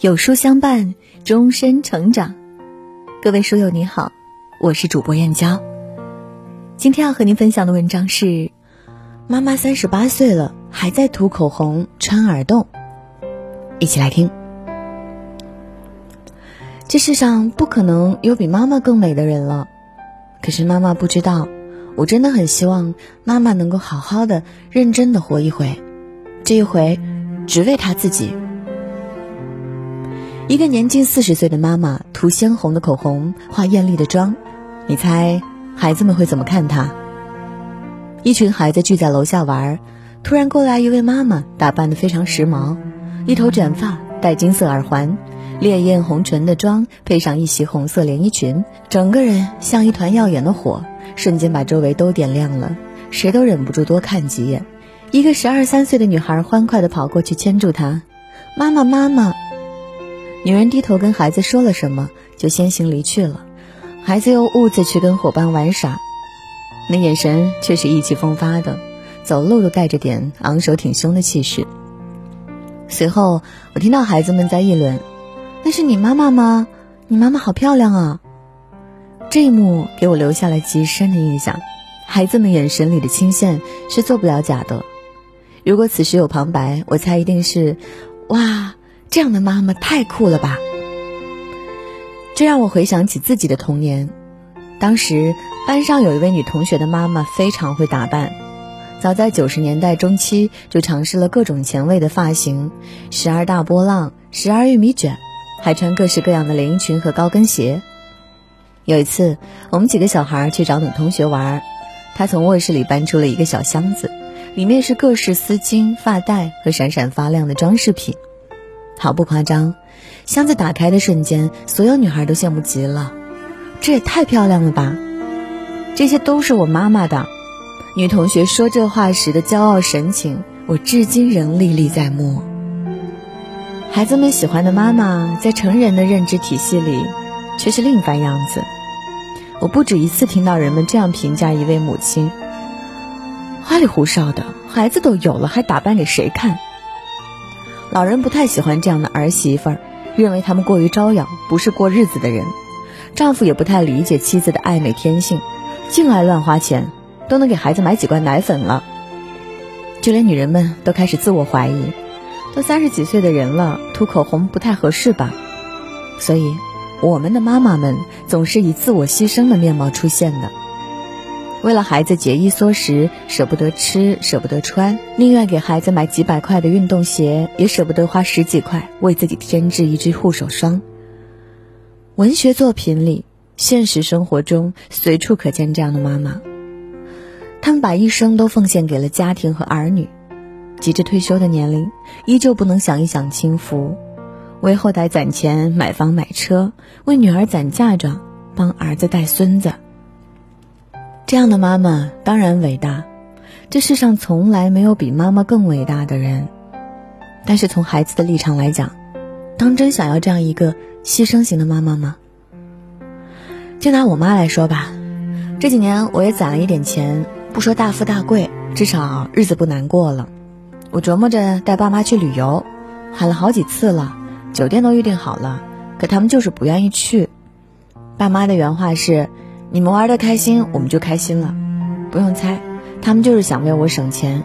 有书相伴，终身成长。各位书友你好，我是主播燕娇。今天要和您分享的文章是：妈妈三十八岁了，还在涂口红、穿耳洞。一起来听。这世上不可能有比妈妈更美的人了，可是妈妈不知道，我真的很希望妈妈能够好好的、认真的活一回，这一回，只为她自己。一个年近四十岁的妈妈涂鲜红的口红，化艳丽的妆，你猜孩子们会怎么看她？一群孩子聚在楼下玩，突然过来一位妈妈，打扮的非常时髦，一头卷发，戴金色耳环，烈焰红唇的妆配上一袭红色连衣裙，整个人像一团耀眼的火，瞬间把周围都点亮了，谁都忍不住多看几眼。一个十二三岁的女孩欢快地跑过去牵住她，妈妈，妈妈。女人低头跟孩子说了什么，就先行离去了。孩子又兀自去跟伙伴玩耍，那眼神却是意气风发的，走路都带着点昂首挺胸的气势。随后，我听到孩子们在议论：“那是你妈妈吗？你妈妈好漂亮啊！”这一幕给我留下了极深的印象。孩子们眼神里的倾羡是做不了假的。如果此时有旁白，我猜一定是：“哇！”这样的妈妈太酷了吧！这让我回想起自己的童年。当时班上有一位女同学的妈妈非常会打扮，早在九十年代中期就尝试了各种前卫的发型，时而大波浪，时而玉米卷，还穿各式各样的连衣裙和高跟鞋。有一次，我们几个小孩去找女同学玩，她从卧室里搬出了一个小箱子，里面是各式丝巾、发带和闪闪发亮的装饰品。毫不夸张，箱子打开的瞬间，所有女孩都羡慕极了。这也太漂亮了吧！这些都是我妈妈的。女同学说这话时的骄傲神情，我至今仍历历在目。孩子们喜欢的妈妈，在成人的认知体系里，却是另一番样子。我不止一次听到人们这样评价一位母亲：花里胡哨的，孩子都有了，还打扮给谁看？老人不太喜欢这样的儿媳妇儿，认为他们过于招摇，不是过日子的人。丈夫也不太理解妻子的爱美天性，净爱乱花钱，都能给孩子买几罐奶粉了。就连女人们都开始自我怀疑，都三十几岁的人了，涂口红不太合适吧？所以，我们的妈妈们总是以自我牺牲的面貌出现的。为了孩子节衣缩食，舍不得吃，舍不得穿，宁愿给孩子买几百块的运动鞋，也舍不得花十几块为自己添置一支护手霜。文学作品里，现实生活中随处可见这样的妈妈。他们把一生都奉献给了家庭和儿女，急着退休的年龄，依旧不能享一享清福，为后代攒钱买房买车，为女儿攒嫁妆，帮儿子带孙子。这样的妈妈当然伟大，这世上从来没有比妈妈更伟大的人。但是从孩子的立场来讲，当真想要这样一个牺牲型的妈妈吗？就拿我妈来说吧，这几年我也攒了一点钱，不说大富大贵，至少日子不难过了。我琢磨着带爸妈去旅游，喊了好几次了，酒店都预定好了，可他们就是不愿意去。爸妈的原话是。你们玩的开心，我们就开心了。不用猜，他们就是想为我省钱。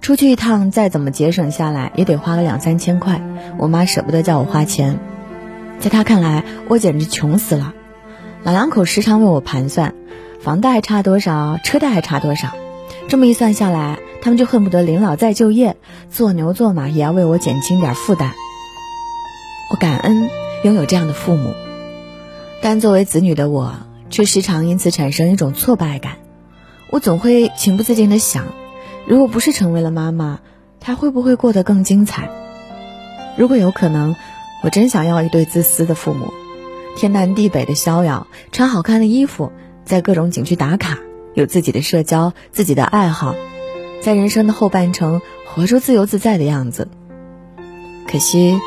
出去一趟，再怎么节省下来，也得花个两三千块。我妈舍不得叫我花钱，在她看来，我简直穷死了。老两口时常为我盘算，房贷还差多少，车贷还差多少。这么一算下来，他们就恨不得临老再就业，做牛做马也要为我减轻点负担。我感恩拥有这样的父母，但作为子女的我。却时常因此产生一种挫败感，我总会情不自禁地想：如果不是成为了妈妈，她会不会过得更精彩？如果有可能，我真想要一对自私的父母，天南地北的逍遥，穿好看的衣服，在各种景区打卡，有自己的社交，自己的爱好，在人生的后半程活出自由自在的样子。可惜，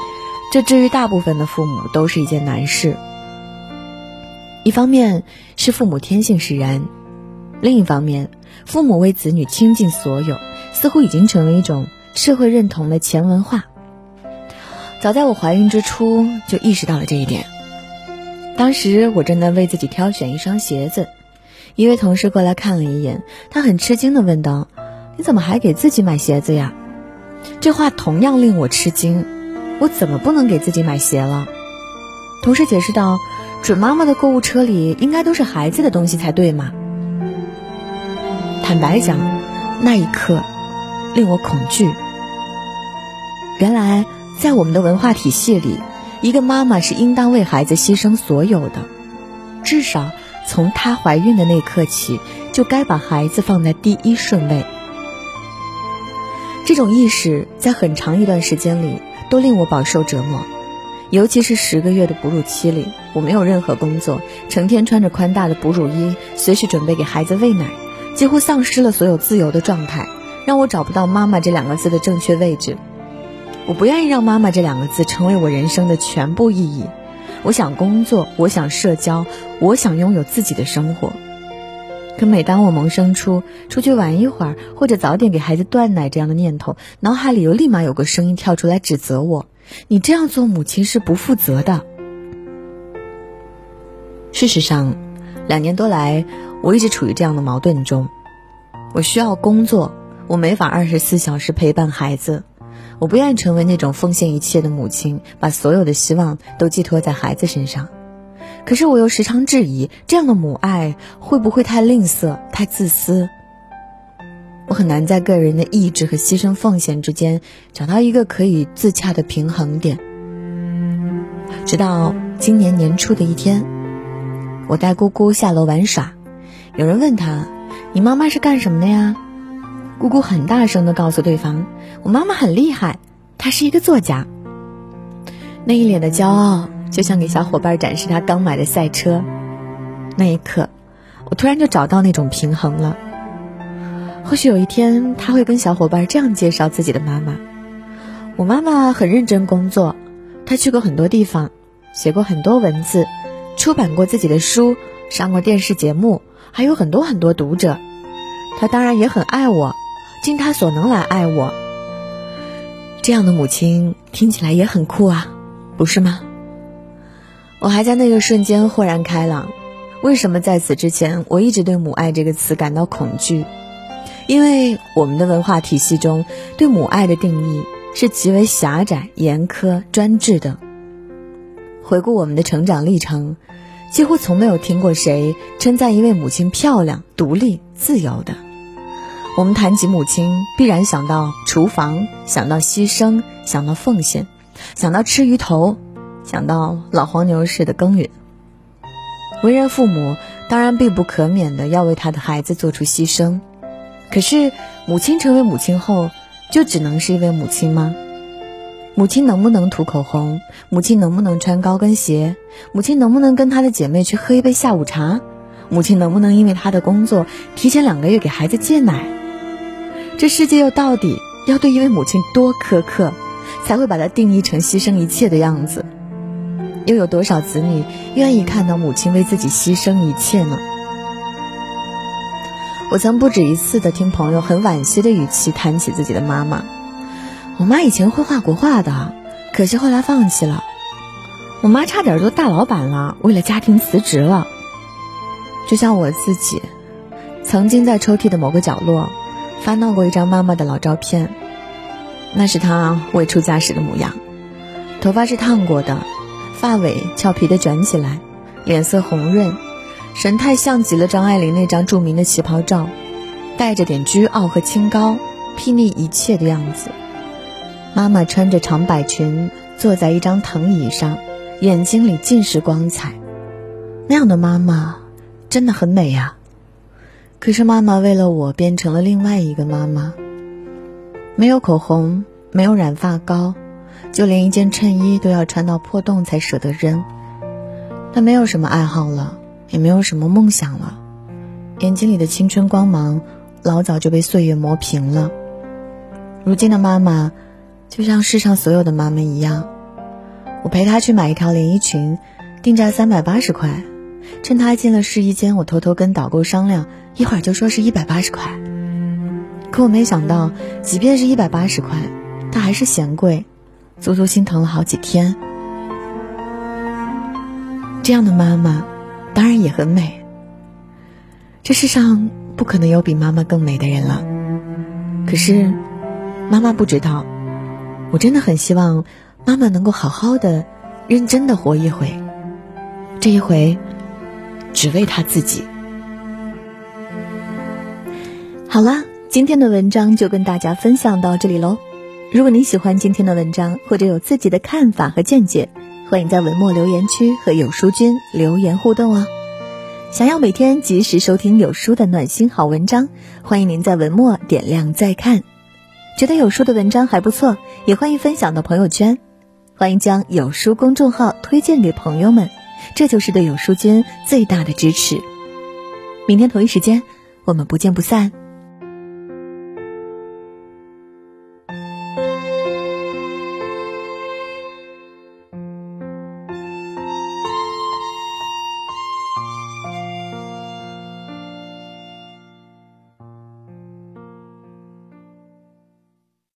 这至于大部分的父母都是一件难事。一方面是父母天性使然，另一方面，父母为子女倾尽所有，似乎已经成为一种社会认同的前文化。早在我怀孕之初就意识到了这一点。当时我正在为自己挑选一双鞋子，一位同事过来看了一眼，他很吃惊的问道：“你怎么还给自己买鞋子呀？”这话同样令我吃惊，我怎么不能给自己买鞋了？同事解释道：“准妈妈的购物车里应该都是孩子的东西才对嘛。”坦白讲，那一刻令我恐惧。原来，在我们的文化体系里，一个妈妈是应当为孩子牺牲所有的，至少从她怀孕的那刻起，就该把孩子放在第一顺位。这种意识在很长一段时间里都令我饱受折磨，尤其是十个月的哺乳期里，我没有任何工作，成天穿着宽大的哺乳衣，随时准备给孩子喂奶，几乎丧失了所有自由的状态，让我找不到“妈妈”这两个字的正确位置。我不愿意让“妈妈”这两个字成为我人生的全部意义。我想工作，我想社交，我想拥有自己的生活。可每当我萌生出出去玩一会儿，或者早点给孩子断奶这样的念头，脑海里又立马有个声音跳出来指责我：“你这样做，母亲是不负责的。”事实上，两年多来，我一直处于这样的矛盾中。我需要工作，我没法二十四小时陪伴孩子。我不愿意成为那种奉献一切的母亲，把所有的希望都寄托在孩子身上。可是我又时常质疑，这样的母爱会不会太吝啬、太自私？我很难在个人的意志和牺牲奉献之间找到一个可以自洽的平衡点。直到今年年初的一天，我带姑姑下楼玩耍，有人问她：“你妈妈是干什么的呀？”姑姑很大声的告诉对方：“我妈妈很厉害，她是一个作家。”那一脸的骄傲。就像给小伙伴展示他刚买的赛车，那一刻，我突然就找到那种平衡了。或许有一天，他会跟小伙伴这样介绍自己的妈妈：“我妈妈很认真工作，她去过很多地方，写过很多文字，出版过自己的书，上过电视节目，还有很多很多读者。她当然也很爱我，尽她所能来爱我。这样的母亲听起来也很酷啊，不是吗？”我还在那个瞬间豁然开朗，为什么在此之前我一直对“母爱”这个词感到恐惧？因为我们的文化体系中对母爱的定义是极为狭窄、严苛、专制的。回顾我们的成长历程，几乎从没有听过谁称赞一位母亲漂亮、独立、自由的。我们谈及母亲，必然想到厨房，想到牺牲，想到奉献，想到吃鱼头。想到老黄牛似的耕耘，为人父母当然必不可免的要为他的孩子做出牺牲。可是，母亲成为母亲后，就只能是一位母亲吗？母亲能不能涂口红？母亲能不能穿高跟鞋？母亲能不能跟她的姐妹去喝一杯下午茶？母亲能不能因为她的工作提前两个月给孩子戒奶？这世界又到底要对一位母亲多苛刻，才会把她定义成牺牲一切的样子？又有多少子女愿意看到母亲为自己牺牲一切呢？我曾不止一次的听朋友很惋惜的语气谈起自己的妈妈。我妈以前会画国画的，可惜后来放弃了。我妈差点做大老板了，为了家庭辞职了。就像我自己，曾经在抽屉的某个角落翻到过一张妈妈的老照片，那是她未出嫁时的模样，头发是烫过的。发尾俏皮的卷起来，脸色红润，神态像极了张爱玲那张著名的旗袍照，带着点倨傲和清高，睥睨一切的样子。妈妈穿着长摆裙，坐在一张藤椅上，眼睛里尽是光彩。那样的妈妈真的很美呀。可是妈妈为了我变成了另外一个妈妈，没有口红，没有染发膏。就连一件衬衣都要穿到破洞才舍得扔。他没有什么爱好了，也没有什么梦想了，眼睛里的青春光芒老早就被岁月磨平了。如今的妈妈，就像世上所有的妈妈一样，我陪她去买一条连衣裙，定价三百八十块。趁她进了试衣间，我偷偷跟导购商量，一会儿就说是一百八十块。可我没想到，即便是一百八十块，她还是嫌贵。足足心疼了好几天。这样的妈妈，当然也很美。这世上不可能有比妈妈更美的人了。可是，妈妈不知道，我真的很希望妈妈能够好好的、认真的活一回。这一回，只为她自己。好啦，今天的文章就跟大家分享到这里喽。如果您喜欢今天的文章，或者有自己的看法和见解，欢迎在文末留言区和有书君留言互动哦。想要每天及时收听有书的暖心好文章，欢迎您在文末点亮再看。觉得有书的文章还不错，也欢迎分享到朋友圈。欢迎将有书公众号推荐给朋友们，这就是对有书君最大的支持。明天同一时间，我们不见不散。